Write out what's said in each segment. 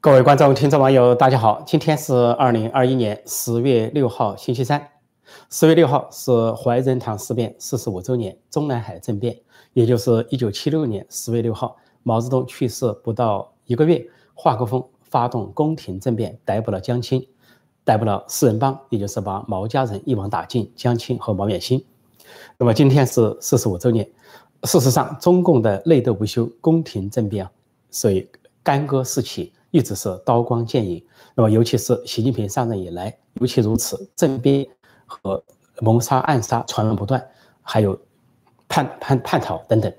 各位观众、听众、网友，大家好！今天是二零二一年十月六号，星期三。十月六号是怀仁堂事变四十五周年，中南海政变，也就是一九七六年十月六号，毛泽东去世不到一个月，华国锋发动宫廷政变，逮捕了江青，逮捕了四人帮，也就是把毛家人一网打尽，江青和毛远新。那么今天是四十五周年。事实上，中共的内斗不休，宫廷政变啊，所以干戈四起。一直是刀光剑影，那么尤其是习近平上任以来，尤其如此，政变和谋杀暗杀传闻不断，还有叛叛叛逃等等，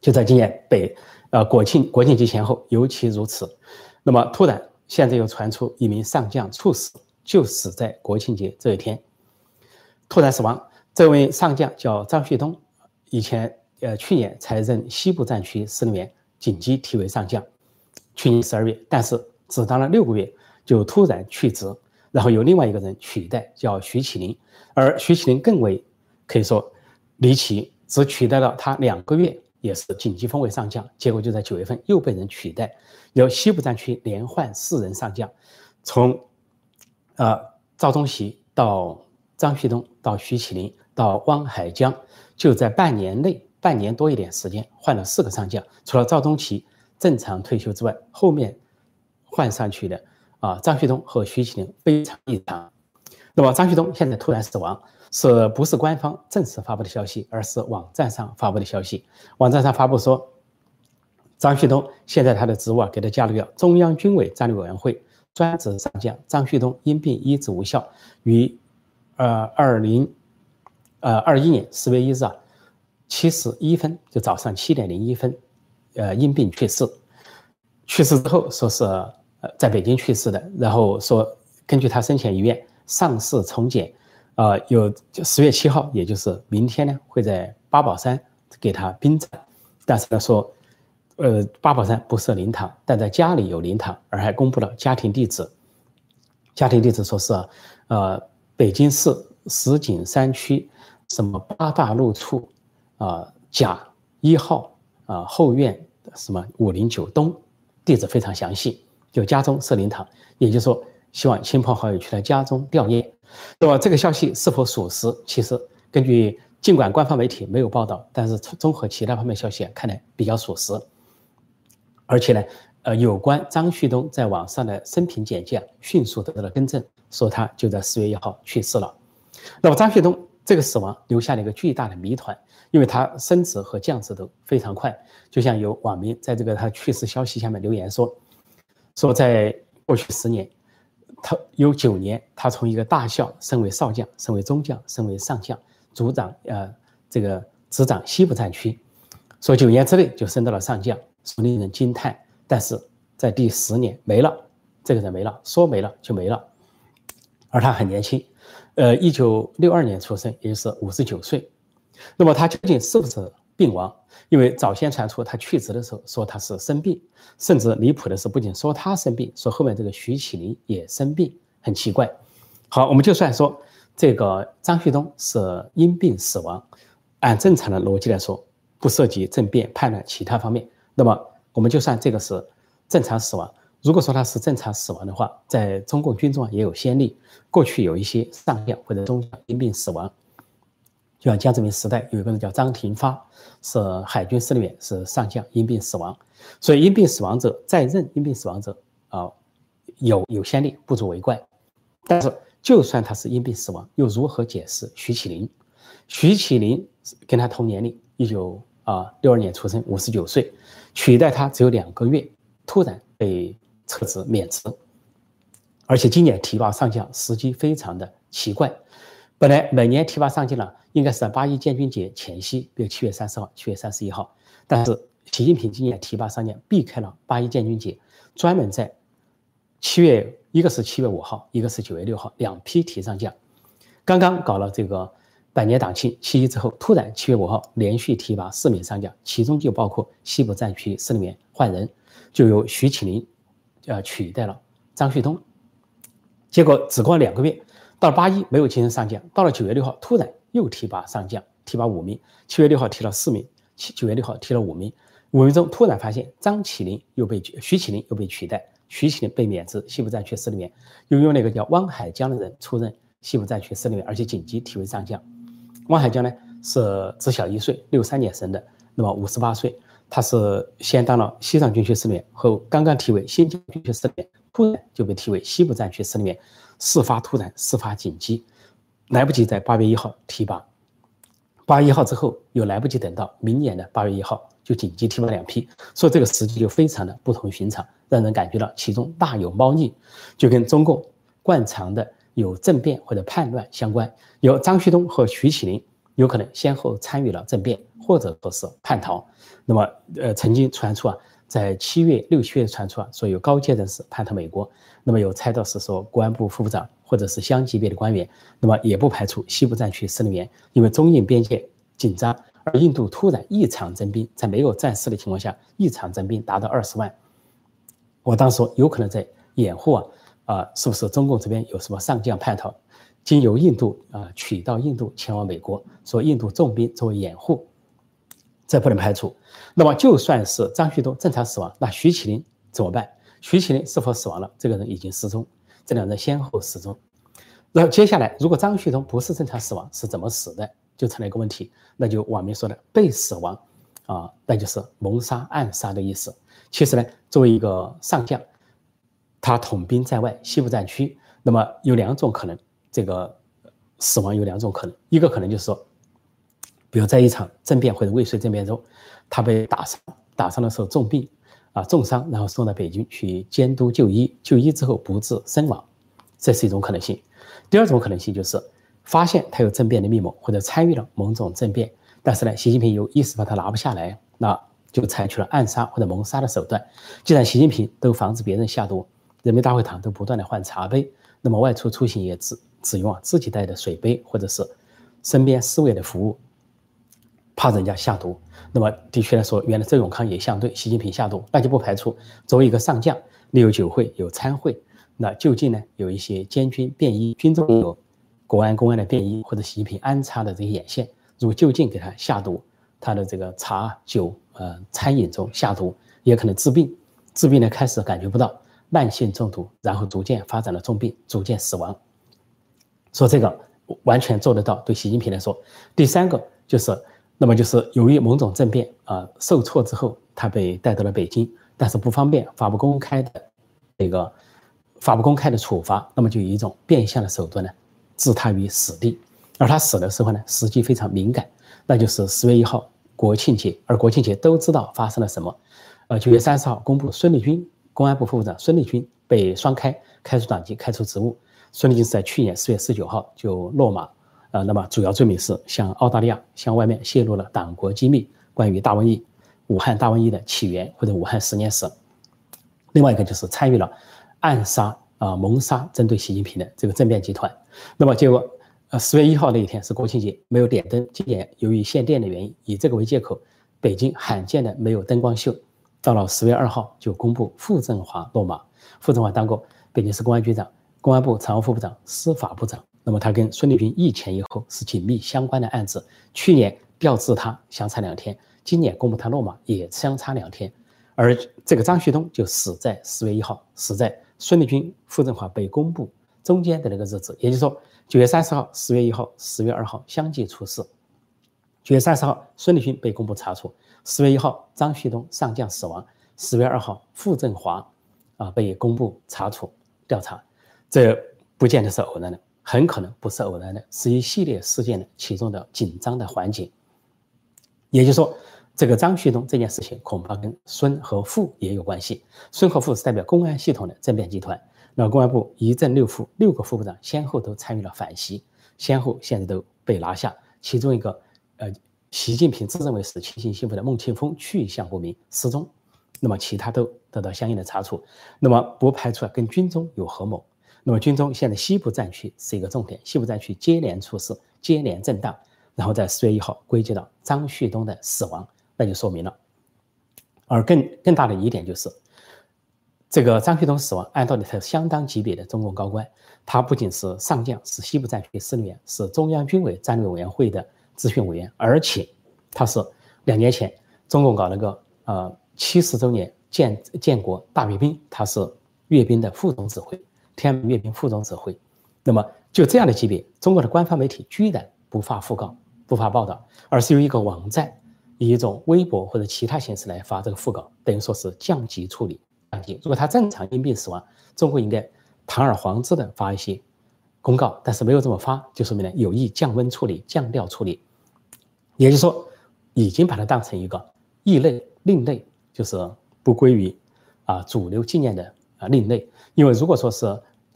就在今年北呃国庆国庆节前后尤其如此。那么突然现在又传出一名上将猝死，就死在国庆节这一天，突然死亡。这位上将叫张旭东，以前呃去年才任西部战区司令员，紧急提为上将。去年十二月，但是只当了六个月就突然去职，然后由另外一个人取代，叫徐启林。而徐启林更为可以说离奇，只取代了他两个月，也是紧急封为上将。结果就在九月份又被人取代，由西部战区连换四人上将，从呃赵宗习到张旭东到徐启林到汪海江，就在半年内半年多一点时间换了四个上将，除了赵宗习。正常退休之外，后面换上去的啊，张旭东和徐启林非常异常。那么张旭东现在突然死亡，是不是官方正式发布的消息，而是网站上发布的消息？网站上发布说，张旭东现在他的职务啊，给他加了个中央军委战略委员会专职上将张旭东因病医治无效，于呃二零呃二一年十月一日啊七时一分，就早上七点零一分。呃，因病去世，去世之后说是呃在北京去世的，然后说根据他生前遗愿，上市重检，呃，有十月七号，也就是明天呢，会在八宝山给他殡葬，但是呢说，呃，八宝山不设灵堂，但在家里有灵堂，而还公布了家庭地址，家庭地址说是呃北京市石景山区什么八大路处啊甲一号啊后院。什么五零九东，地址非常详细，就家中设灵堂，也就是说，希望亲朋好友去他家中吊唁。那么这个消息是否属实？其实根据尽管官方媒体没有报道，但是综合其他方面消息看来比较属实。而且呢，呃，有关张旭东在网上的生平简介迅速得到了更正，说他就在四月一号去世了。那么张旭东这个死亡留下了一个巨大的谜团。因为他升职和降职都非常快，就像有网民在这个他去世消息下面留言说，说在过去十年，他有九年他从一个大校升为少将，升为中将，升为上将，组长呃这个执掌西部战区，说九年之内就升到了上将，说令人惊叹。但是在第十年没了，这个人没了，说没了就没了，而他很年轻，呃，一九六二年出生，也就是五十九岁。那么他究竟是不是病亡？因为早先传出他去职的时候说他是生病，甚至离谱的是，不仅说他生病，说后面这个徐启林也生病，很奇怪。好，我们就算说这个张旭东是因病死亡，按正常的逻辑来说，不涉及政变叛乱其他方面，那么我们就算这个是正常死亡。如果说他是正常死亡的话，在中共军中也有先例，过去有一些上将或者中将因病死亡。就像江泽民时代有一个人叫张廷发，是海军司令员，是上将，因病死亡。所以因病死亡者在任，因病死亡者啊，有有先例，不足为怪。但是就算他是因病死亡，又如何解释徐启林？徐启林跟他同年龄，一九啊六二年出生，五十九岁，取代他只有两个月，突然被撤职免职，而且今年提拔上将时机非常的奇怪。本来每年提拔上将呢，应该是在八一建军节前夕，比如七月三十号、七月三十一号。但是习近平今年提拔上将，避开了八一建军节，专门在七月，一个是七月五号，一个是九月六号，两批提上将。刚刚搞了这个百年党庆七一之后，突然七月五号连续提拔四名上将，其中就包括西部战区司令员换人，就由徐启林呃取代了张旭东。结果只过了两个月。到了八一没有晋升上将，到了九月六号突然又提拔上将，提拔五名。七月六号提了四名，七九月六号提了五名，五名中突然发现张起灵又被徐启灵又被取代，徐启灵被免职西部战区司令员，又用那个叫汪海江的人出任西部战区司令员，而且紧急提为上将。汪海江呢是只小一岁，六三年生的，那么五十八岁，他是先当了西藏军区司令员，后刚刚提为新疆军区司令员，突然就被提为西部战区司令员，事发突然，事发紧急，来不及在八月一号提拔。八月一号之后，又来不及等到明年的八月一号，就紧急提拔两批，所以这个时机就非常的不同寻常，让人感觉到其中大有猫腻，就跟中共惯常的有政变或者叛乱相关。有张旭东和徐启林有可能先后参与了政变，或者说是叛逃。那么，呃，曾经传出啊，在七月六七月传出啊，说有高阶人士叛逃美国。那么有猜到是说公安部副部长。或者是乡级别的官员，那么也不排除西部战区司令员，因为中印边界紧张，而印度突然异常增兵，在没有战事的情况下异常增兵达到二十万。我当时说有可能在掩护啊啊，是不是中共这边有什么上将叛逃，经由印度啊取到印度前往美国，说印度重兵作为掩护，这不能排除。那么就算是张旭东正常死亡，那徐启林怎么办？徐启林是否死亡了？这个人已经失踪。这两人先后失踪，然后接下来，如果张旭东不是正常死亡，是怎么死的，就成了一个问题。那就网民说的被死亡，啊，那就是谋杀、暗杀的意思。其实呢，作为一个上将，他统兵在外西部战区，那么有两种可能，这个死亡有两种可能，一个可能就是说，比如在一场政变或者未遂政变中，他被打伤，打伤的时候重病。啊，重伤，然后送到北京去监督就医，就医之后不治身亡，这是一种可能性。第二种可能性就是发现他有政变的密谋，或者参与了某种政变，但是呢，习近平又一时把他拿不下来，那就采取了暗杀或者谋杀的手段。既然习近平都防止别人下毒，人民大会堂都不断的换茶杯，那么外出出行也只只用啊自己带的水杯，或者是身边侍卫的服务。怕人家下毒，那么的确来说，原来周永康也相对习近平下毒，那就不排除作为一个上将，你有酒会有参会，那就近呢有一些监军便衣，军中有国安公安的便衣或者习近平安插的这些眼线，如果就近给他下毒，他的这个茶酒呃餐饮中下毒，也可能治病，治病呢开始感觉不到，慢性中毒，然后逐渐发展了重病，逐渐死亡。说这个完全做得到，对习近平来说，第三个就是。那么就是由于某种政变啊受挫之后，他被带到了北京，但是不方便发布公开的这个发布公开的处罚，那么就以一种变相的手段呢置他于死地。而他死的时候呢，时机非常敏感，那就是十月一号国庆节，而国庆节都知道发生了什么。呃，九月三十号公布孙立军公安部副部长孙立军被双开，开除党籍，开除职务。孙立军是在去年四月十九号就落马。呃，那么主要罪名是向澳大利亚向外面泄露了党国机密，关于大瘟疫、武汉大瘟疫的起源或者武汉十年史。另外一个就是参与了暗杀啊谋杀针对习近平的这个政变集团。那么结果，呃，十月一号那一天是国庆节，没有点灯。今年由于限电的原因，以这个为借口，北京罕见的没有灯光秀。到了十月二号就公布傅政华落马。傅政华当过北京市公安局长、公安部常务副部长、司法部长。那么他跟孙立军一前一后是紧密相关的案子，去年调至他相差两天，今年公布他落马也相差两天，而这个张旭东就死在十月一号，死在孙立军、傅政华被公布中间的那个日子，也就是说九月三十号、十月一号、十月二号相继出事。九月三十号孙立军被公布查处，十月一号张旭东上将死亡，十月二号傅政华啊被公布查处调查，这不见得是偶然的。很可能不是偶然的，是一系列事件的其中的紧张的环节。也就是说，这个张旭东这件事情恐怕跟孙和傅也有关系。孙和傅是代表公安系统的政变集团，那公安部一正六副六个副部长先后都参与了反袭，先后现在都被拿下。其中一个，呃，习近平自认为是亲信幸福的孟庆峰去向不明失踪，那么其他都得到相应的查处。那么不排除啊跟军中有合谋。那么，军中现在西部战区是一个重点，西部战区接连出事，接连震荡，然后在四月一号归结到张旭东的死亡，那就说明了。而更更大的疑点就是，这个张旭东死亡，按道理他是相当级别的中共高官，他不仅是上将，是西部战区司令员，是中央军委战略委员会的咨询委员，而且他是两年前中共搞了个呃七十周年建建国大阅兵，他是。阅兵的副总指挥，天安门阅兵副总指挥。那么就这样的级别，中国的官方媒体居然不发讣告、不发报道，而是由一个网站以一种微博或者其他形式来发这个讣告，等于说是降级处理。降级。如果他正常因病死亡，中国应该堂而皇之的发一些公告，但是没有这么发，就说明呢有意降温处理、降调处理，也就是说已经把它当成一个异类、另类，就是不归于啊主流纪念的啊另类。因为如果说是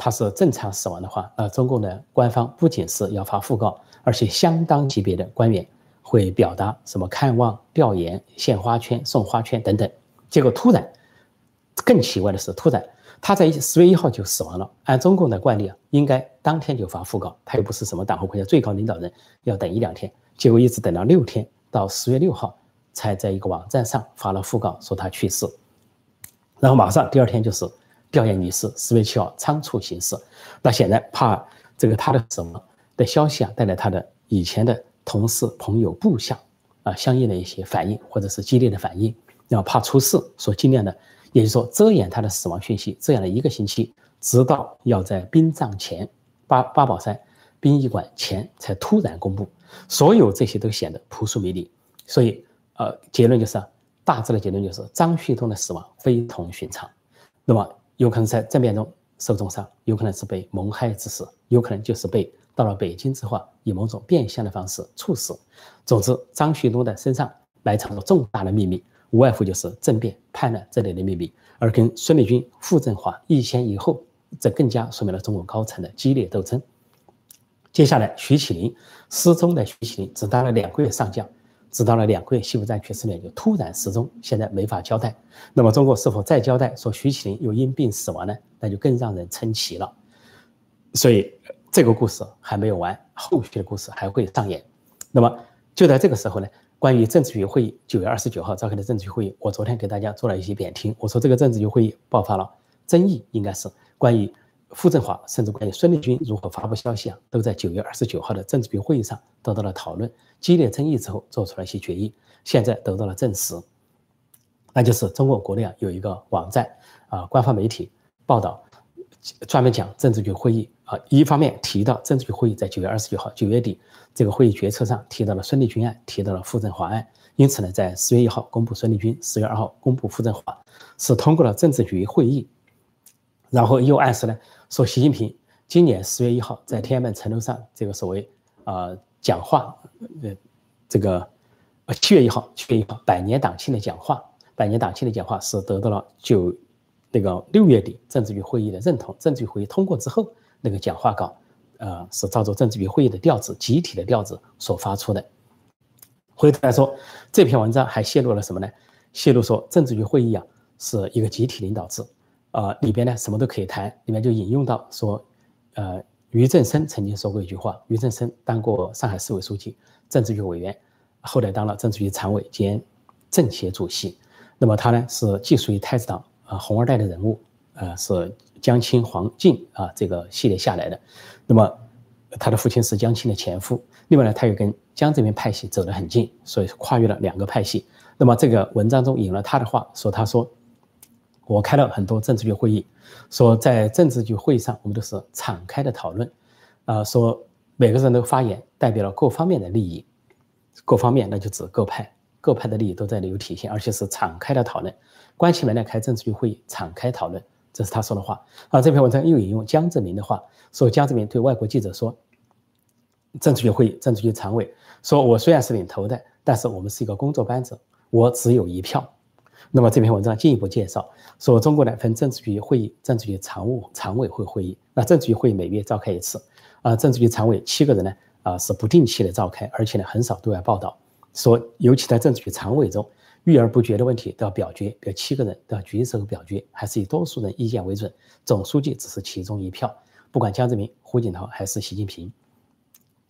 他是正常死亡的话，呃，中共的官方不仅是要发讣告，而且相当级别的官员会表达什么看望、调研、献花圈、送花圈等等。结果突然，更奇怪的是，突然他在十月一号就死亡了。按中共的惯例啊，应该当天就发讣告，他又不是什么党和国家最高领导人，要等一两天。结果一直等到六天，到十月六号才在一个网站上发了讣告，说他去世，然后马上第二天就是。吊唁仪式十月七号仓促行事，那显然怕这个他的什么的消息啊带来他的以前的同事、朋友、部下啊相应的一些反应或者是激烈的反应，然后怕出事，所尽量的，也就是说遮掩他的死亡讯息，这样的一个星期，直到要在殡葬前八八宝山殡仪馆前才突然公布，所有这些都显得扑朔迷离，所以呃结论就是大致的结论就是张旭东的死亡非同寻常，那么。有可能在政变中受重伤，有可能是被谋害致死，有可能就是被到了北京之后以某种变相的方式猝死。总之，张旭东的身上埋藏着重大的秘密，无外乎就是政变、叛乱这类的秘密。而跟孙立军、傅政华一前一后，这更加说明了中国高层的激烈斗争。接下来，徐启林失踪的徐启林只当了两个月上将。直到了两个月，西部战区司令就突然失踪，现在没法交代。那么中国是否再交代说徐启林又因病死亡呢？那就更让人称奇了。所以这个故事还没有完，后续的故事还会上演。那么就在这个时候呢，关于政治局会议九月二十九号召开的政治局会议，我昨天给大家做了一些点评。我说这个政治局会议爆发了争议，应该是关于。傅政华甚至关于孙立军如何发布消息啊，都在九月二十九号的政治局会议上得到了讨论，激烈争议之后做出了一些决议，现在得到了证实，那就是中国国内啊有一个网站啊，官方媒体报道，专门讲政治局会议啊，一方面提到政治局会议在九月二十九号九月底这个会议决策上提到了孙立军案，提到了傅政华案，因此呢，在十月一号公布孙立军，十月二号公布傅政华，是通过了政治局会议，然后又暗示呢。说习近平今年十月一号在天安门城楼上这个所谓啊讲话，呃，这个呃七月一号七月一号百年党庆的讲话，百年党庆的讲话是得到了九那个六月底政治局会议的认同，政治局会议通过之后，那个讲话稿，呃，是照着政治局会议的调子，集体的调子所发出的。回头来说，这篇文章还泄露了什么呢？泄露说政治局会议啊是一个集体领导制。呃，里边呢什么都可以谈，里面就引用到说，呃，俞正声曾经说过一句话，俞正声当过上海市委书记、政治局委员，后来当了政治局常委兼政协主席。那么他呢是既属于太子党啊红二代的人物，呃，是江青、黄晋啊这个系列下来的。那么他的父亲是江青的前夫，另外呢他又跟江泽民派系走得很近，所以跨越了两个派系。那么这个文章中引了他的话，说他说。我开了很多政治局会议，说在政治局会议上，我们都是敞开的讨论，啊，说每个人都发言，代表了各方面的利益，各方面那就指各派，各派的利益都在里有体现，而且是敞开的讨论，关起门来开政治局会议，敞开讨论，这是他说的话。啊，这篇文章又引用江泽民的话，说江泽民对外国记者说，政治局会议，政治局常委说，我虽然是领头的，但是我们是一个工作班子，我只有一票。那么这篇文章进一步介绍说，中国呢分政治局会议、政治局常务、常委会会议。那政治局会议每月召开一次，啊，政治局常委七个人呢，啊是不定期的召开，而且呢很少对外报道。说尤其在政治局常委中，遇而不决的问题都要表决，比如七个人都要举手表决，还是以多数人意见为准，总书记只是其中一票，不管江泽民、胡锦涛还是习近平。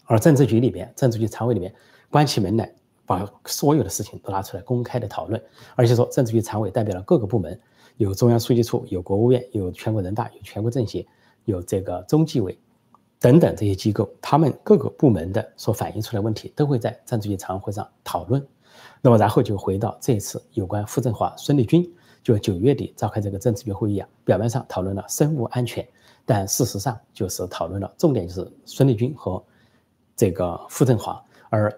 而政治局里边，政治局常委里面关起门来。把所有的事情都拿出来公开的讨论，而且说政治局常委代表了各个部门，有中央书记处，有国务院，有全国人大，有全国政协，有这个中纪委等等这些机构，他们各个部门的所反映出来问题都会在政治局常委会上讨论。那么然后就回到这一次有关傅政华、孙立军就九月底召开这个政治局会议啊，表面上讨论了生物安全，但事实上就是讨论了重点就是孙立军和这个傅政华，而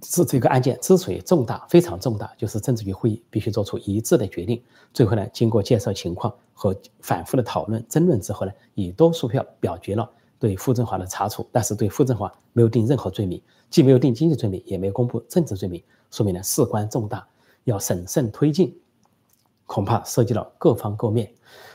这这个案件之所以重大，非常重大，就是政治局会议必须做出一致的决定。最后呢，经过介绍情况和反复的讨论争论之后呢，以多数票表决了对傅政华的查处，但是对傅政华没有定任何罪名，既没有定经济罪名，也没有公布政治罪名，说明呢事关重大，要审慎推进，恐怕涉及到各方各面。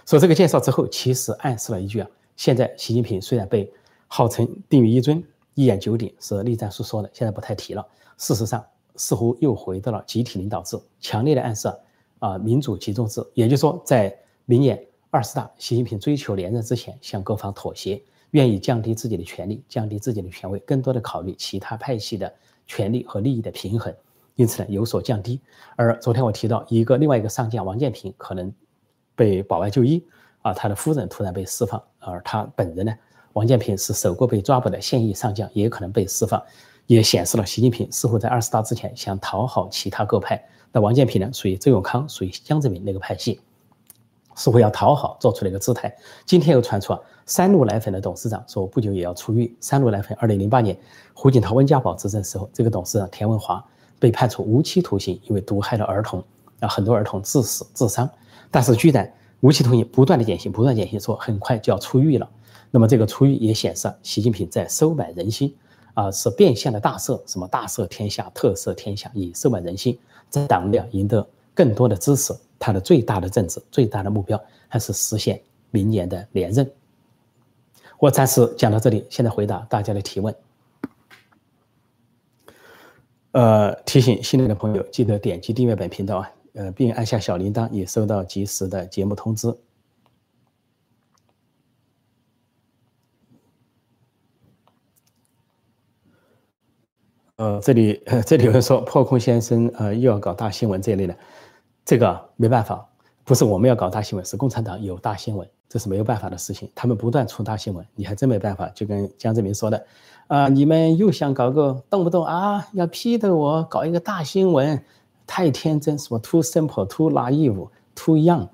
所以这个介绍之后，其实暗示了一句啊，现在习近平虽然被号称定于一尊。一言九鼎是栗战书说的，现在不太提了。事实上，似乎又回到了集体领导制，强烈的暗示啊，民主集中制。也就是说，在明年二十大，习近平追求连任之前，向各方妥协，愿意降低自己的权力，降低自己的权威，更多的考虑其他派系的权利和利益的平衡，因此呢，有所降低。而昨天我提到一个另外一个上将王建平可能被保外就医啊，他的夫人突然被释放，而他本人呢？王建平是首个被抓捕的现役上将，也可能被释放，也显示了习近平似乎在二十大之前想讨好其他各派。那王建平呢，属于周永康，属于江泽民那个派系，似乎要讨好，做出了一个姿态。今天又传出啊，三鹿奶粉的董事长说不久也要出狱。三鹿奶粉二零零八年胡锦涛、温家宝执政时候，这个董事长田文华被判处无期徒刑，因为毒害了儿童，啊，很多儿童致死、致伤。但是居然无期徒刑不断的减刑，不断减刑，说很快就要出狱了。那么这个出狱也显示习近平在收买人心，啊，是变相的大赦，什么大赦天下、特赦天下，以收买人心，在党内赢得更多的支持。他的最大的政治、最大的目标还是实现明年的连任。我暂时讲到这里，现在回答大家的提问。呃，提醒新来的朋友记得点击订阅本频道啊，呃，并按下小铃铛，以收到及时的节目通知。呃，这里这里有人说破空先生呃又要搞大新闻这一类的，这个没办法，不是我们要搞大新闻，是共产党有大新闻，这是没有办法的事情。他们不断出大新闻，你还真没办法。就跟江泽民说的，啊，你们又想搞个动不动啊要批斗我，搞一个大新闻，太天真，什么 too simple，too naive，too young，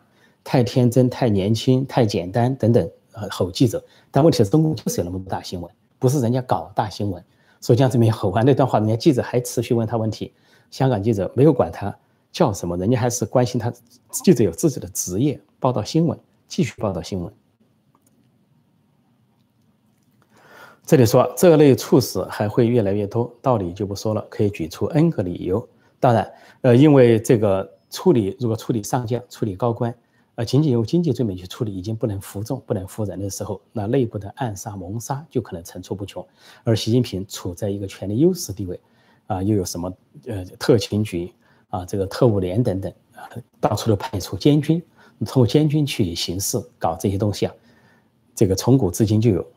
太天真，太年轻，太简单等等，呃，吼记者。但问题是，中共就是有那么多大新闻，不是人家搞大新闻。说江泽民吼完那段话，人家记者还持续问他问题，香港记者没有管他叫什么，人家还是关心他。记者有自己的职业，报道新闻，继续报道新闻。这里说这类猝死还会越来越多，道理就不说了，可以举出 N 个理由。当然，呃，因为这个处理，如果处理上将、处理高官。呃，仅仅用经济罪名去处理已经不能服众、不能服人的时候，那内部的暗杀、谋杀就可能层出不穷。而习近平处在一个权力优势地位，啊，又有什么呃特勤局啊，这个特务连等等啊，到处都派出监军，通过监军去行事、搞这些东西啊，这个从古至今就有。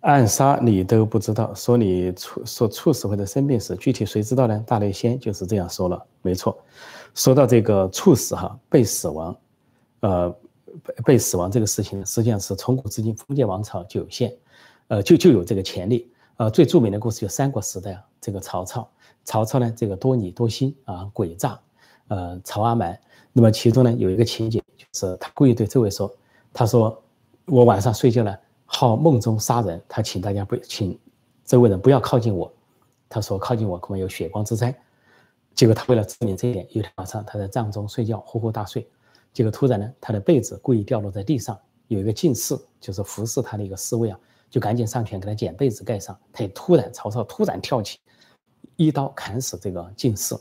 暗杀你都不知道，说你猝说猝死或者生病死，具体谁知道呢？大内仙就是这样说了，没错。说到这个猝死哈，被死亡，呃，被死亡这个事情，实际上是从古至今封建王朝就有限，呃，就就有这个潜力。呃，最著名的故事就三国时代啊，这个曹操，曹操呢这个多疑多心啊，诡诈，呃，曹阿瞒。那么其中呢有一个情节，就是他故意对周围说，他说我晚上睡觉呢。好梦中杀人，他请大家不请周围人不要靠近我。他说靠近我可能有血光之灾。结果他为了证明这一点，有天晚上他在帐中睡觉，呼呼大睡。结果突然呢，他的被子故意掉落在地上，有一个近侍，就是服侍他的一个侍卫啊，就赶紧上前给他捡被子盖上。他也突然，曹操突然跳起，一刀砍死这个近侍。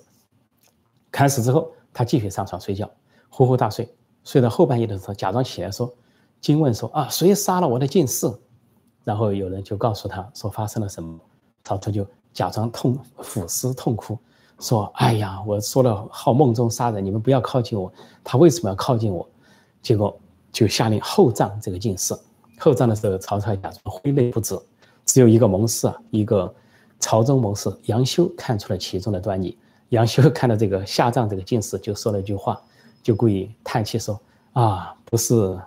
砍死之后，他继续上床睡觉，呼呼大睡。睡到后半夜的时候，假装起来说。惊问说：“啊，谁杀了我的近侍？”然后有人就告诉他说：“发生了什么？”曹操就假装痛俯尸痛哭，说：“哎呀，我说了好梦中杀人，你们不要靠近我。他为什么要靠近我？”结果就下令厚葬这个近侍。厚葬的时候，曹操假装挥泪不止。只有一个谋士啊，一个朝中谋士杨修看出了其中的端倪。杨修看到这个下葬这个进士，就说了一句话，就故意叹气说：“啊，不是。”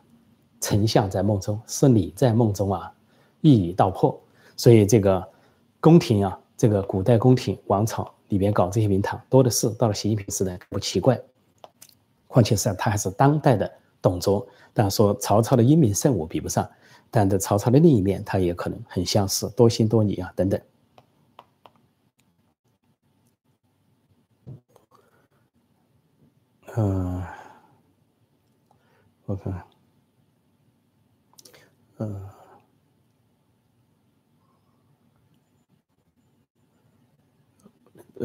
丞相在梦中，是你在梦中啊，一语道破。所以这个宫廷啊，这个古代宫廷王朝里边搞这些名堂多的是，到了习近平时代不奇怪。况且是他还是当代的董卓，但说曹操的英明圣武比不上，但在曹操的另一面，他也可能很相似，多心多疑啊等等。嗯，我看，嗯。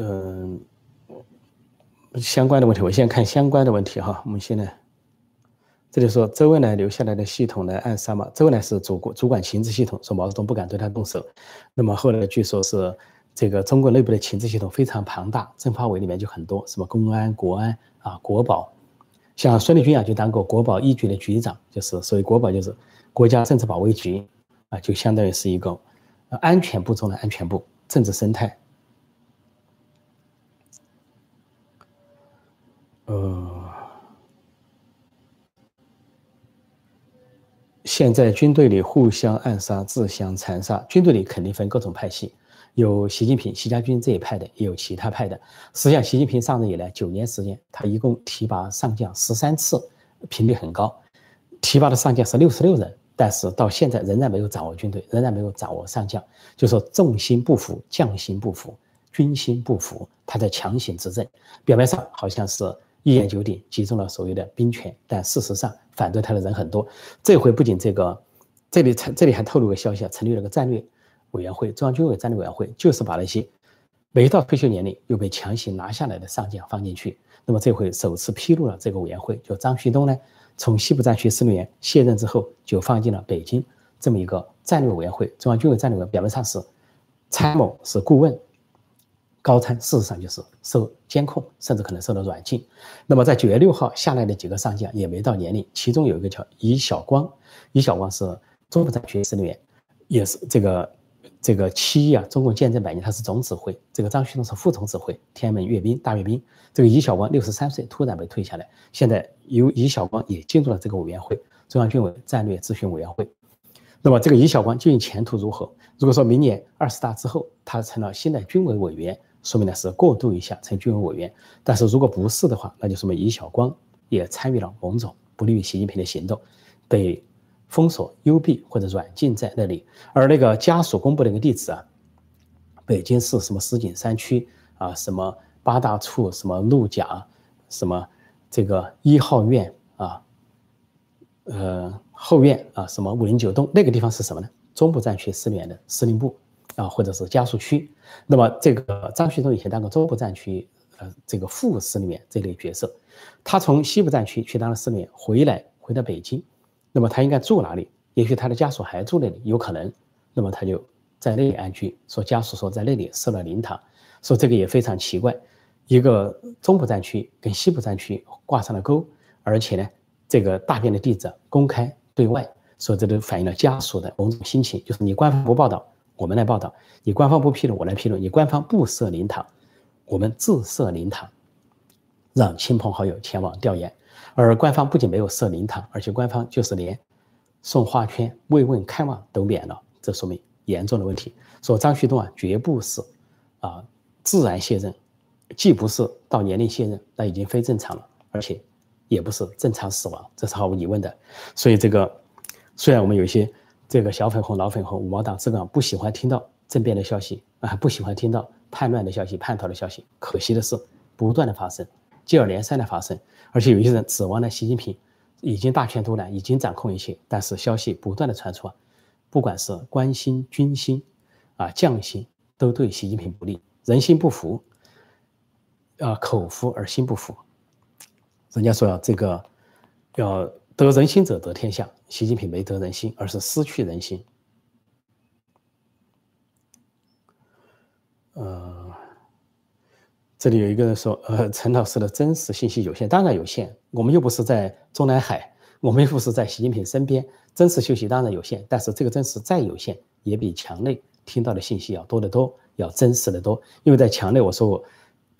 嗯，相关的问题，我先看相关的问题哈。我们现在这里说周恩来留下来的系统来暗杀嘛？周恩来是主管主管情治系统，说毛泽东不敢对他动手。那么后来据说是这个中国内部的情治系统非常庞大，政法委里面就很多，什么公安、国安啊、国保，像孙立军啊就当过国保一局的局长，就是所谓国保就是国家政治保卫局啊，就相当于是一个安全部中的安全部，政治生态。呃，现在军队里互相暗杀、自相残杀，军队里肯定分各种派系，有习近平、习家军这一派的，也有其他派的。实际上，习近平上任以来九年时间，他一共提拔上将十三次，频率很高。提拔的上将是六十六人，但是到现在仍然没有掌握军队，仍然没有掌握上将，就说众心不服，将心不服，军心不服，他在强行执政。表面上好像是。一言九鼎，集中了所谓的兵权，但事实上反对他的人很多。这回不仅这个，这里这里还透露个消息啊，成立了个战略委员会，中央军委战略委员会，就是把那些没到退休年龄又被强行拿下来的上将放进去。那么这回首次披露了这个委员会，就张旭东呢，从西部战区司令员卸任之后，就放进了北京这么一个战略委员会。中央军委战略委员表面上是参谋，是顾问。高参事实上就是受监控，甚至可能受到软禁。那么在九月六号下来的几个上将也没到年龄，其中有一个叫尹晓光，尹晓光是中部战区司令员，也是这个这个七一啊，中共建政百年，他是总指挥，这个张旭东是副总指挥，天安门阅兵大阅兵。这个尹晓光六十三岁突然被退下来，现在由尹晓光也进入了这个委员会，中央军委战略咨询委员会。那么这个尹晓光究竟前途如何？如果说明年二十大之后他成了新的军委委员。说明呢是过渡一下成军委委员，但是如果不是的话，那就说明尹晓光也参与了某种不利于习近平的行动，被封锁、幽闭或者软禁在那里。而那个家属公布的一个地址啊，北京市什么石景山区啊，什么八大处，什么陆甲，什么这个一号院啊，呃后院啊，什么五零九栋那个地方是什么呢？中部战区司令员的司令部。啊，或者是家属区，那么这个张旭东以前当过中部战区，呃，这个副司令员这类角色，他从西部战区去当了司令员，回来回到北京，那么他应该住哪里？也许他的家属还住那里，有可能，那么他就在那里安居。说家属说在那里设了灵堂，说这个也非常奇怪，一个中部战区跟西部战区挂上了钩，而且呢，这个大便的地址公开对外，说这都反映了家属的某种心情，就是你官方不报道。我们来报道，你官方不批论，我来批论。你官方不设灵堂，我们自设灵堂，让亲朋好友前往调研。而官方不仅没有设灵堂，而且官方就是连送花圈、慰问、看望都免了，这说明严重的问题。说张旭东啊，绝不是啊自然卸任，既不是到年龄卸任，那已经非正常了，而且也不是正常死亡，这是毫无疑问的。所以这个虽然我们有些。这个小粉红、老粉红、五毛党这个不喜欢听到政变的消息啊，不喜欢听到叛乱的消息、叛逃的消息。可惜的是，不断的发生，接二连三的发生，而且有些人指望呢，习近平已经大权独揽，已经掌控一切，但是消息不断的传出啊，不管是官心、军心啊、将心，都对习近平不利，人心不服，啊，口服而心不服。人家说啊，这个要。得人心者得天下。习近平没得人心，而是失去人心。呃，这里有一个人说，呃，陈老师的真实信息有限，当然有限。我们又不是在中南海，我们又不是在习近平身边，真实信息当然有限。但是这个真实再有限，也比墙内听到的信息要多得多，要真实的多。因为在墙内，我说过。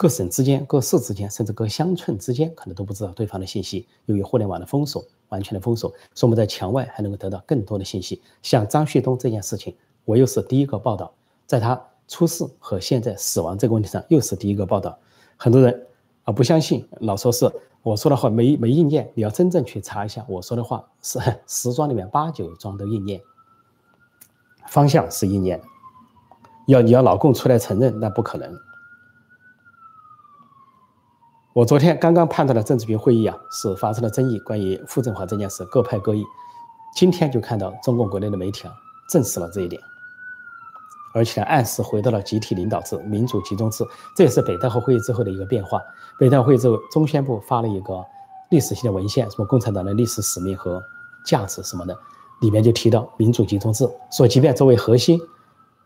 各省之间、各市之间，甚至各乡村之间，可能都不知道对方的信息。由于互联网的封锁，完全的封锁，所以我们在墙外还能够得到更多的信息。像张旭东这件事情，我又是第一个报道，在他出事和现在死亡这个问题上又是第一个报道。很多人啊不相信，老说是我说的话没没应验。你要真正去查一下，我说的话是 十桩里面八九桩都应验，方向是应验。要你要老共出来承认，那不可能。我昨天刚刚判断的政治局会议啊，是发生了争议，关于傅政华这件事各派各议。今天就看到中共国内的媒体啊，证实了这一点，而且暗示回到了集体领导制、民主集中制，这也是北戴河会议之后的一个变化。北戴河会议之后，中宣部发了一个历史性的文献，什么共产党的历史使命和价值什么的，里面就提到民主集中制，说即便作为核心，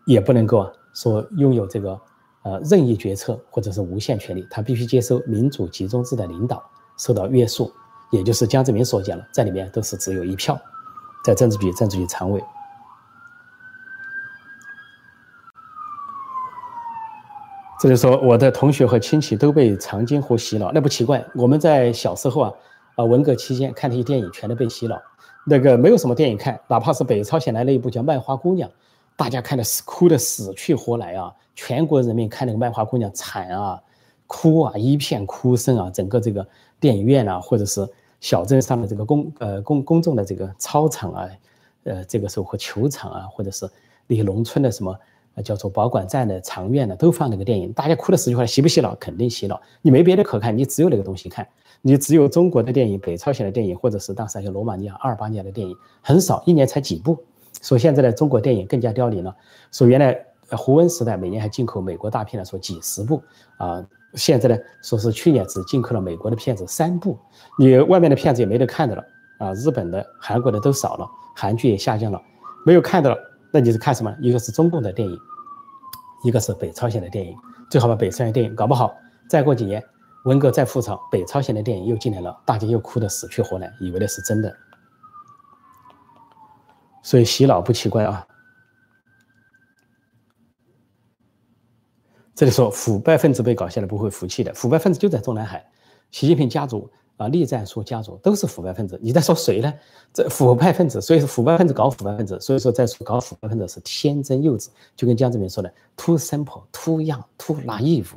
也不能够啊说拥有这个。呃，任意决策或者是无限权利，他必须接受民主集中制的领导，受到约束。也就是江泽民所讲的，在里面都是只有一票，在政治局、政治局常委。这就说我的同学和亲戚都被长津湖洗脑，那不奇怪。我们在小时候啊，啊，文革期间看那些电影，全都被洗脑。那个没有什么电影看，哪怕是北朝鲜来了一部叫《卖花姑娘》。大家看的是哭的死去活来啊！全国人民看那个卖花姑娘惨啊，哭啊，一片哭声啊！整个这个电影院啊，或者是小镇上的这个公呃公公众的这个操场啊，呃，这个时候和球场啊，或者是那些农村的什么叫做保管站的长院呢，都放那个电影。大家哭的死去活来，洗不洗脑？肯定洗脑。你没别的可看，你只有那个东西看，你只有中国的电影、北朝鲜的电影，或者是当时还有罗马尼亚、阿尔巴尼亚的电影，很少，一年才几部。说现在的中国电影更加凋零了。说原来胡温时代每年还进口美国大片呢，说几十部啊。现在呢，说是去年只进口了美国的片子三部，你外面的片子也没得看的了啊。日本的、韩国的都少了，韩剧也下降了，没有看的了。那你是看什么？一个是中共的电影，一个是北朝鲜的电影。最好把北朝鲜电影搞不好，再过几年文革再复潮，北朝鲜的电影又进来了，大家又哭得死去活来，以为那是真的。所以洗脑不奇怪啊！这里说腐败分子被搞下来不会服气的，腐败分子就在中南海，习近平家族啊，栗战书家族都是腐败分子。你在说谁呢？这腐败分子，所以说腐败分子搞腐败分子，所以说在说搞腐败分子是天真幼稚，就跟江泽民说的，too simple, too young, too naive，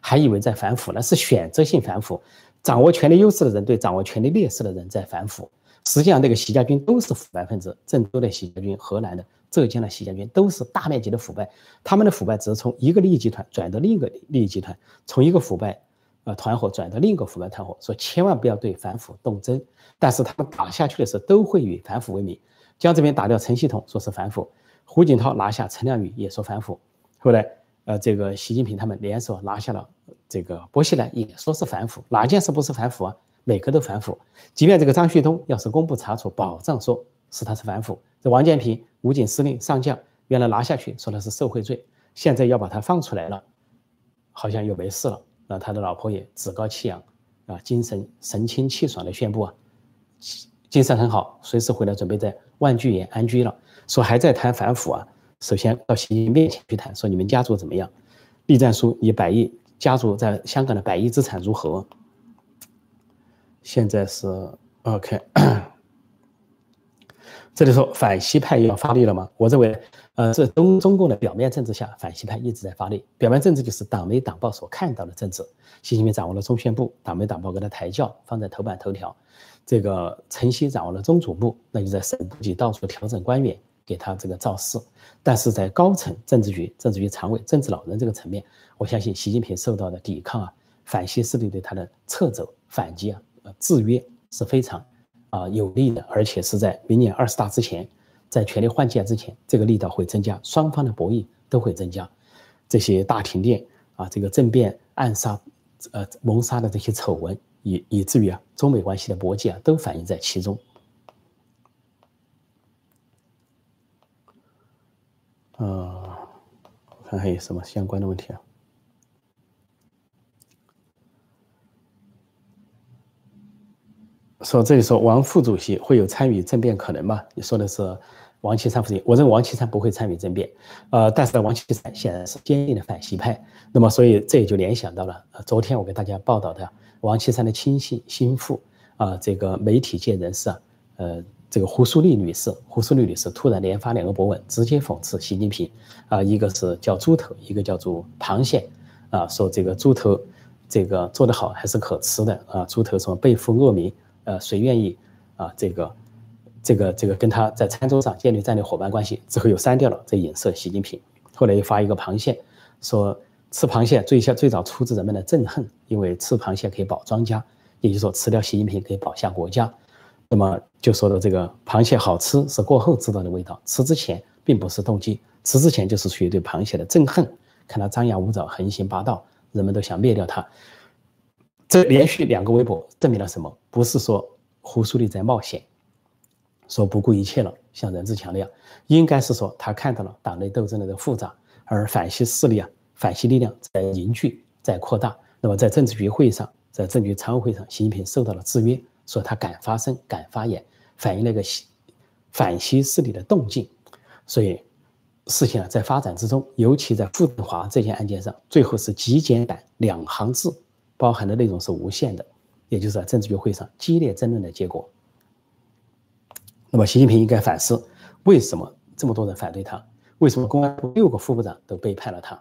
还以为在反腐呢，是选择性反腐，掌握权力优势的人对掌握权力劣势的人在反腐。实际上，这个习家军都是腐败分子，郑州的习家军、河南的、浙江的习家军都是大面积的腐败。他们的腐败只是从一个利益集团转到另一个利益集团，从一个腐败呃团伙转到另一个腐败团伙。说千万不要对反腐动真，但是他们打下去的时候都会以反腐为名。江泽民打掉陈系统，说是反腐；胡锦涛拿下陈良宇，也说反腐。后来，呃，这个习近平他们联手拿下了这个薄熙来，也说是反腐。哪件事不是反腐啊？每个都反腐，即便这个张旭东要是公布查处，保障说是他是反腐。这王建平武警司令上将原来拿下去说的是受贿罪，现在要把他放出来了，好像又没事了。那他的老婆也趾高气扬啊，精神神清气爽的宣布啊，精神很好，随时回来准备在万聚园安居了。说还在谈反腐啊，首先到习近平面前去谈，说你们家族怎么样？栗战书以百亿家族在香港的百亿资产如何？现在是 OK，这里说反西派要发力了吗？我认为，呃，这中中共的表面政治下，反西派一直在发力。表面政治就是党媒党报所看到的政治。习近平掌握了中宣部，党媒党报给他抬轿放在头版头条。这个陈希掌握了中组部，那就在省部级到处调整官员，给他这个造势。但是在高层政治局、政治局常委、政治老人这个层面，我相信习近平受到的抵抗啊，反西势力对他的撤走反击啊。呃，制约是非常啊有利的，而且是在明年二十大之前，在权力换届之前，这个力道会增加，双方的博弈都会增加。这些大停电啊，这个政变、暗杀、呃谋杀的这些丑闻，以以至于啊中美关系的搏击啊，都反映在其中。呃，看还有什么相关的问题啊？说这里说王副主席会有参与政变可能吗？你说的是王岐山副主席，我认为王岐山不会参与政变，呃，但是呢，王岐山显然是坚定的反西派，那么所以这也就联想到了昨天我给大家报道的王岐山的亲信心腹啊，这个媒体界人士啊，呃，这个胡淑丽女士，胡淑丽女士突然连发两个博文，直接讽刺习近平。啊，一个是叫猪头，一个叫做螃蟹。啊，说这个猪头这个做得好还是可吃的啊，猪头什么背负恶名，呃，谁愿意啊？这个这个这个跟他在餐桌上建立战略伙伴关系之后又删掉了，这影射习近平。后来又发一个螃蟹，说吃螃蟹最先最早出自人们的憎恨，因为吃螃蟹可以保庄家，也就是说吃掉习近平可以保下国家。那么就说的这个螃蟹好吃是过后知道的味道，吃之前并不是动机，吃之前就是出于对螃蟹的憎恨，看他张牙舞爪、横行霸道，人们都想灭掉他。这连续两个微博证明了什么？不是说胡苏丽在冒险，说不顾一切了，像任志强那样，应该是说他看到了党内斗争的复杂，而反西势力啊、反西力量在凝聚、在扩大。那么在政治局会议上，在政治局常务会上，习近平受到了制约。说他敢发声，敢发言，反映那个反西势力的动静，所以事情啊在发展之中，尤其在傅政华这件案件上，最后是极简版两行字，包含的内容是无限的，也就是在政治局会上激烈争论的结果。那么习近平应该反思，为什么这么多人反对他？为什么公安部六个副部长都背叛了他？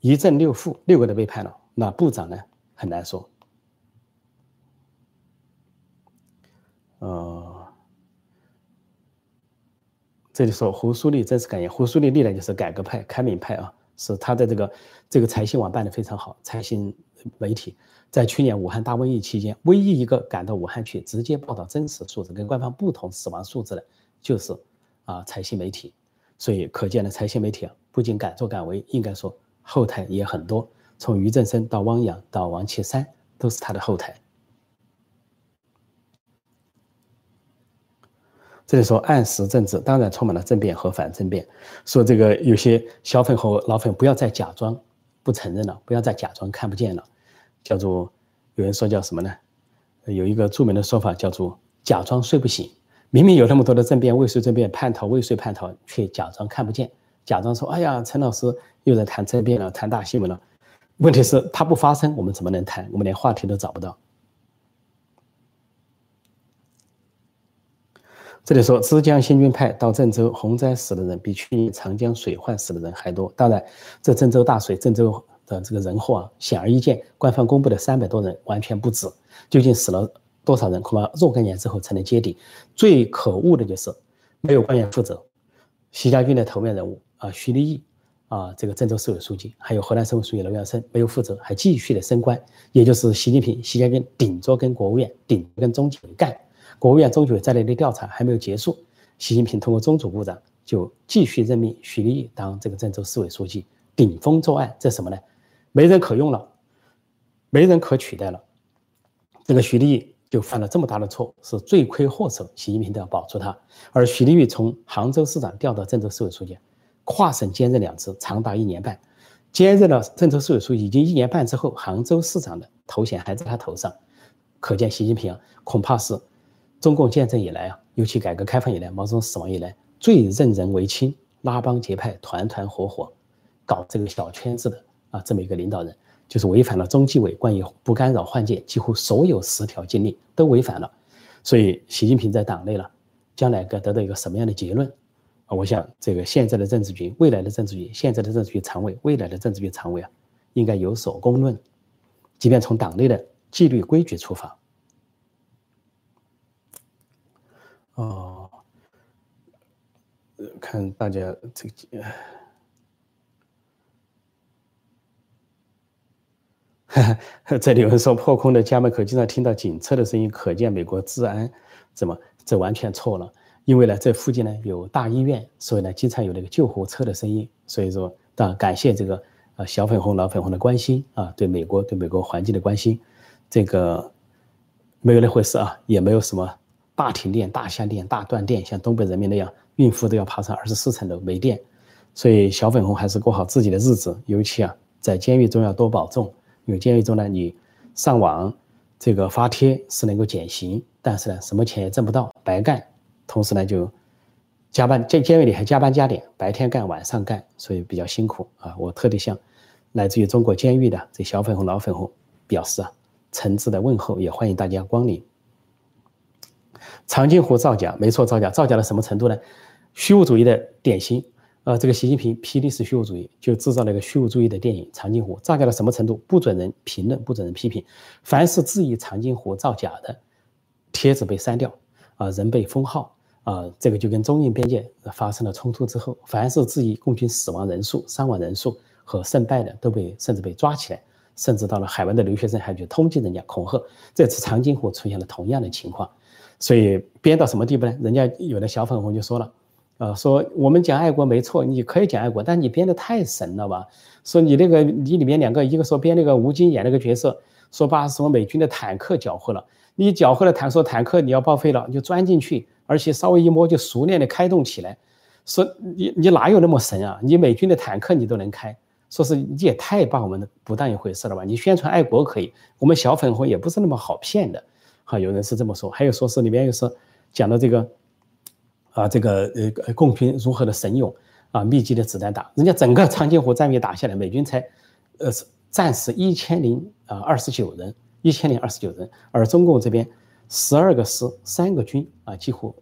一正六副六个都背叛了，那部长呢？很难说。呃，这里说胡苏丽真实感言，胡苏丽历来就是改革派、开明派啊，是他的这个这个财新网办的非常好。财新媒体在去年武汉大瘟疫期间，唯一一个赶到武汉去直接报道真实数字、跟官方不同死亡数字的，就是啊财新媒体。所以可见的财新媒体啊，不仅敢作敢为，应该说后台也很多，从俞正声到汪洋到王岐山，都是他的后台。这里说暗时政治当然充满了政变和反政变，说这个有些小粉和老粉不要再假装不承认了，不要再假装看不见了，叫做有人说叫什么呢？有一个著名的说法叫做假装睡不醒，明明有那么多的政变未遂政变叛逃未遂叛逃，却假装看不见，假装说哎呀陈老师又在谈政变了，谈大新闻了，问题是它不发生，我们怎么能谈？我们连话题都找不到。这里说，枝江新军派到郑州洪灾死的人比去年长江水患死的人还多。当然，这郑州大水，郑州的这个人祸啊，显而易见。官方公布的三百多人完全不止，究竟死了多少人，恐怕若干年之后才能揭底。最可恶的就是没有官员负责，习家军的头面人物啊，徐立毅啊，这个郑州市委书记，还有河南省委书记楼阳生没有负责，还继续的升官，也就是习近平、习家军顶着跟国务院、顶跟中纪委干。国务院中纪委在内的调查还没有结束，习近平通过中组部长就继续任命徐立毅当这个郑州市委书记，顶风作案，这什么呢？没人可用了，没人可取代了。这个徐立毅就犯了这么大的错，是罪魁祸首，习近平都要保住他。而徐立毅从杭州市长调到郑州市委书记，跨省兼任两次，长达一年半，兼任了郑州市委书记已经一年半之后，杭州市长的头衔还在他头上，可见习近平，恐怕是。中共建政以来啊，尤其改革开放以来，毛泽东死亡以来，最任人唯亲、拉帮结派、团团伙伙，搞这个小圈子的啊，这么一个领导人，就是违反了中纪委关于不干扰换届几乎所有十条禁令都违反了。所以，习近平在党内了，将来该得到一个什么样的结论啊？我想，这个现在的政治局、未来的政治局、现在的政治局常委、未来的政治局常委啊，应该有所公论，即便从党内的纪律规矩出发。哦，看大家这个，这里有人说破空的家门口经常听到警车的声音，可见美国治安怎么？这完全错了，因为呢，这附近呢有大医院，所以呢经常有那个救护车的声音。所以说，当然感谢这个啊小粉红、老粉红的关心啊，对美国、对美国环境的关心，这个没有那回事啊，也没有什么。大停电、大限电、大断电，像东北人民那样，孕妇都要爬上二十四层楼没电，所以小粉红还是过好自己的日子。尤其啊，在监狱中要多保重，因为监狱中呢，你上网这个发帖是能够减刑，但是呢，什么钱也挣不到，白干。同时呢，就加班，在监狱里还加班加点，白天干，晚上干，所以比较辛苦啊。我特地向来自于中国监狱的这小粉红、老粉红表示啊，诚挚的问候，也欢迎大家光临。长津湖造假，没错，造假，造假到什么程度呢？虚无主义的典型。呃，这个习近平批历史虚无主义，就制造了一个虚无主义的电影《长津湖》，造假到什么程度？不准人评论，不准人批评。凡是质疑长津湖造假的帖子被删掉，啊，人被封号，啊，这个就跟中印边界发生了冲突之后，凡是质疑共军死亡人数、伤亡人数和胜败的，都被甚至被抓起来，甚至到了海外的留学生还去通缉人家、恐吓。这次长津湖出现了同样的情况，所以编到什么地步呢？人家有的小粉红就说了。呃，说我们讲爱国没错，你可以讲爱国，但你编的太神了吧？说你那个你里面两个，一个说编那个吴京演那个角色，说把什么美军的坦克缴获了，你缴获了坦说坦克你要报废了，你就钻进去，而且稍微一摸就熟练的开动起来。说你你哪有那么神啊？你美军的坦克你都能开，说是你也太把我们的不当一回事了吧？你宣传爱国可以，我们小粉红也不是那么好骗的。啊，有人是这么说，还有说是里面又是讲的这个。啊，这个呃，共军如何的神勇啊，密集的子弹打，人家整个长津湖战役打下来，美军才呃战死一千零啊二十九人，一千零二十九人，而中共这边十二个师，三个军啊，几乎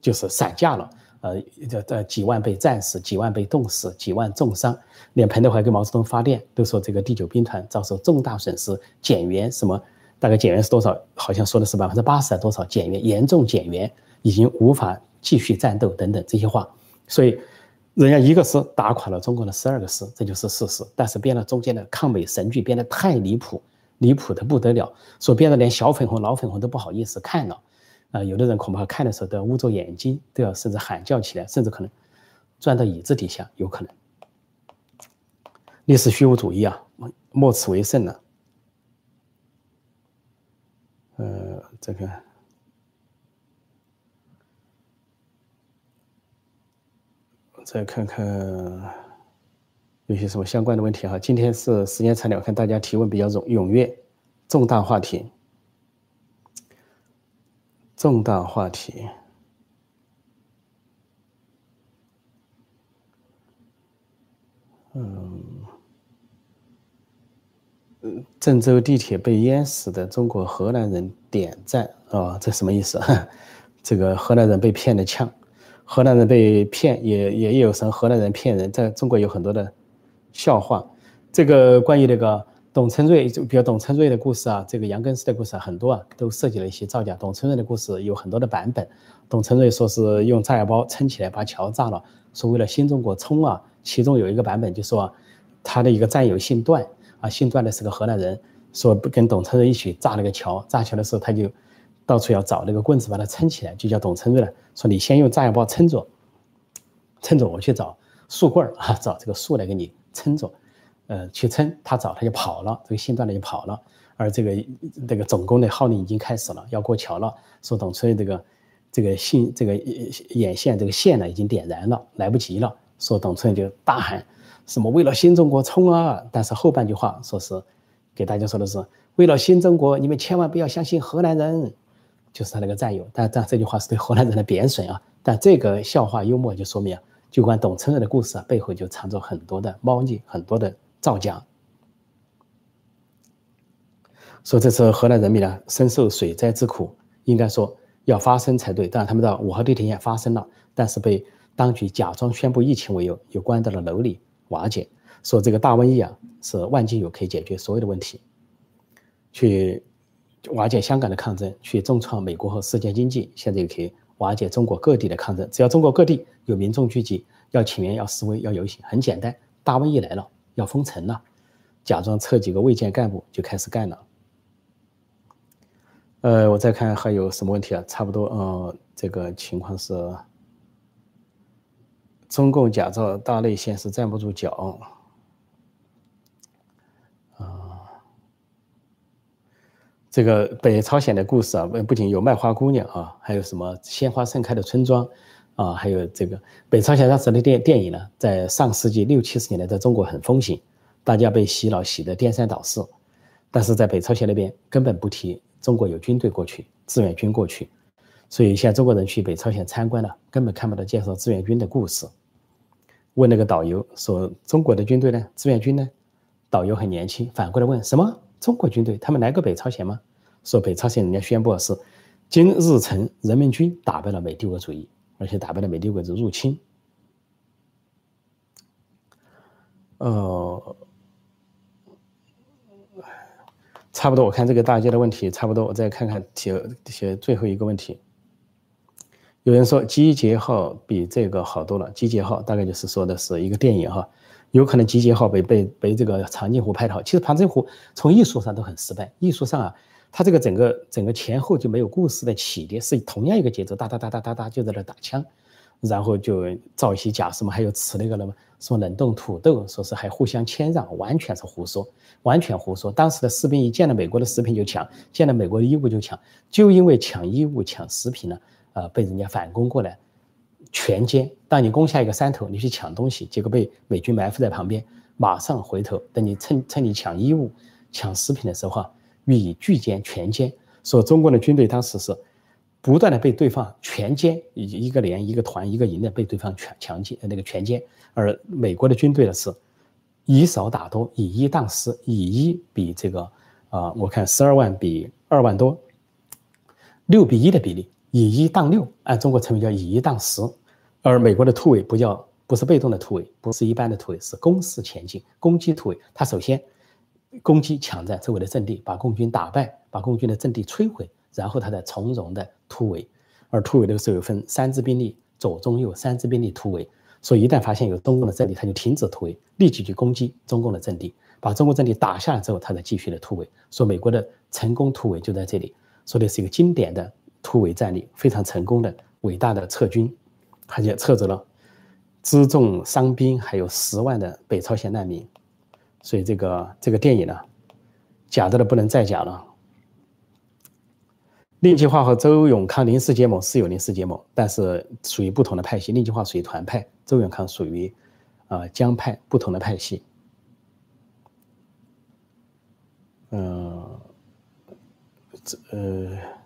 就是散架了，呃，这这几万被战死，几万被冻死，几万重伤，连彭德怀给毛泽东发电都说这个第九兵团遭受重大损失，减员什么，大概减员是多少？好像说的是百分之八十啊，多少减员，严重减员，已经无法。继续战斗等等这些话，所以人家一个师打垮了中国的十二个师，这就是事实。但是编了中间的抗美神剧，编得太离谱，离谱的不得了，说编得连小粉红、老粉红都不好意思看了。啊，有的人恐怕看的时候都要捂着眼睛，都要甚至喊叫起来，甚至可能钻到椅子底下，有可能。历史虚无主义啊，莫此为甚呢？呃，这个。再看看有些什么相关的问题哈。今天是时间长点，我看大家提问比较踊踊跃，重大话题，重大话题。嗯，郑州地铁被淹死的中国河南人点赞啊，这什么意思？这个河南人被骗的呛。河南人被骗，也也有什么河南人骗人，在中国有很多的笑话。这个关于那个董存瑞，就比如董存瑞的故事啊，这个杨根思的故事啊很多啊，都涉及了一些造假。董存瑞的故事有很多的版本。董存瑞说是用炸药包撑起来把桥炸了，说为了新中国冲啊。其中有一个版本就说他的一个战友姓段啊，姓段的是个河南人，说不跟董存瑞一起炸了个桥，炸桥的时候他就。到处要找那个棍子把它撑起来，就叫董存瑞了。说你先用炸药包撑着，撑着我去找树棍儿啊，找这个树来给你撑着，呃，去撑他找他就跑了，这个姓段的就跑了。而这个这个总攻的号令已经开始了，要过桥了。说董存瑞这个这个信这个眼线这个线呢已经点燃了，来不及了。说董存瑞就大喊什么为了新中国冲啊！但是后半句话说是给大家说的是为了新中国，你们千万不要相信河南人。就是他那个战友，但但这句话是对河南人的贬损啊！但这个笑话幽默就说明啊，就关董存瑞的故事啊，背后就藏着很多的猫腻，很多的造假。说这次河南人民呢，深受水灾之苦，应该说要发生才对。当然，他们到五号地铁也发生了，但是被当局假装宣布疫情为由，又关到了楼里瓦解。说这个大瘟疫啊，是万金油可以解决所有的问题，去。瓦解香港的抗争，去重创美国和世界经济，现在又可以瓦解中国各地的抗争。只要中国各地有民众聚集，要请愿、要示威、要游行，很简单。大瘟疫来了，要封城了，假装撤几个卫健干部就开始干了。呃，我再看还有什么问题啊？差不多，呃，这个情况是中共假造大内线是站不住脚。啊这个北朝鲜的故事啊，不仅有卖花姑娘啊，还有什么鲜花盛开的村庄啊，还有这个北朝鲜当时的电电影呢，在上世纪六七十年代在中国很风行，大家被洗脑洗得颠三倒四，但是在北朝鲜那边根本不提中国有军队过去，志愿军过去，所以现在中国人去北朝鲜参观了，根本看不到介绍志愿军的故事。问那个导游说：“中国的军队呢？志愿军呢？”导游很年轻，反过来问什么？中国军队他们来过北朝鲜吗？说北朝鲜人家宣布是金日成人民军打败了美帝国主义，而且打败了美帝国主义入侵。呃，差不多，我看这个大家的问题差不多，我再看看提提最后一个问题。有人说《集结号》比这个好多了，《集结号》大概就是说的是一个电影哈，有可能《集结号》被被被这个长津湖拍的好。其实长津湖从艺术上都很失败，艺术上啊，它这个整个整个前后就没有故事的起跌，是同样一个节奏，哒哒哒哒哒哒就在那打枪，然后就造一些假什么，还有吃那个了吗？什么冷冻土豆，说是还互相谦让，完全是胡说，完全胡说。当时的士兵一见了美国的食品就抢，见了美国的衣物就抢，就因为抢衣物、抢食品呢。呃，被人家反攻过来，全歼。当你攻下一个山头，你去抢东西，结果被美军埋伏在旁边，马上回头，等你趁趁你抢衣物、抢食品的时候，予以拒歼、全歼。所以中国的军队当时是不断的被对方全歼，一一个连、一个团、一个营的被对方全强歼，那个全歼。而美国的军队呢是以少打多，以一当十，以一比这个啊，我看十二万比二万多，六比一的比例。以一当六，按中国成语叫以一当十，而美国的突围不叫不是被动的突围，不是一般的突围，是攻势前进，攻击突围。他首先攻击抢占周围的阵地，把共军打败，把共军的阵地摧毁，然后他再从容的突围。而突围的时候有分三支兵力，左中右三支兵力突围。所以一旦发现有中共的阵地，他就停止突围，立即去攻击中共的阵地，把中共阵地打下来之后，他再继续的突围。说美国的成功突围就在这里，说的是一个经典的。突围战力非常成功的伟大的撤军，而且撤走了辎重伤兵，还有十万的北朝鲜难民。所以这个这个电影呢，假的的不能再假了。令计划和周永康临时结盟是有临时结盟，但是属于不同的派系。令计划属于团派，周永康属于啊江派，不同的派系。嗯，这呃。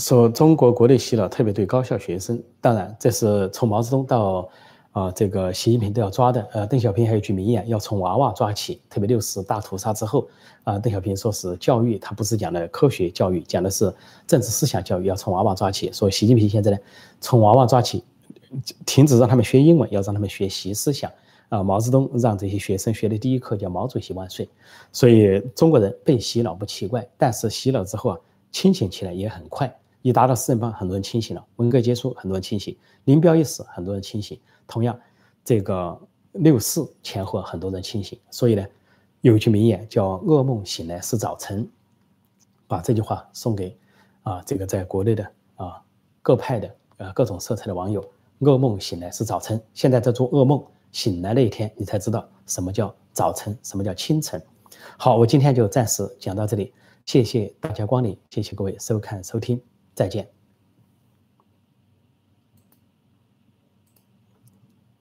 说中国国内洗脑特别对高校学生，当然这是从毛泽东到啊这个习近平都要抓的。呃，邓小平还有一句名言，要从娃娃抓起。特别六四大屠杀之后，啊，邓小平说是教育，他不是讲的科学教育，讲的是政治思想教育，要从娃娃抓起。说习近平现在呢，从娃娃抓起，停止让他们学英文，要让他们学习思想。啊，毛泽东让这些学生学的第一课叫毛主席万岁。所以中国人被洗脑不奇怪，但是洗脑之后啊，清醒起来也很快。一达到四人帮，很多人清醒了；文革结束，很多人清醒；林彪一死，很多人清醒。同样，这个六四前后，很多人清醒。所以呢，有一句名言叫“噩梦醒来是早晨”，把这句话送给啊，这个在国内的啊各派的啊各种色彩的网友：“噩梦醒来是早晨。”现在在做噩梦，醒来那一天，你才知道什么叫早晨，什么叫清晨。好，我今天就暂时讲到这里，谢谢大家光临，谢谢各位收看收听。再见。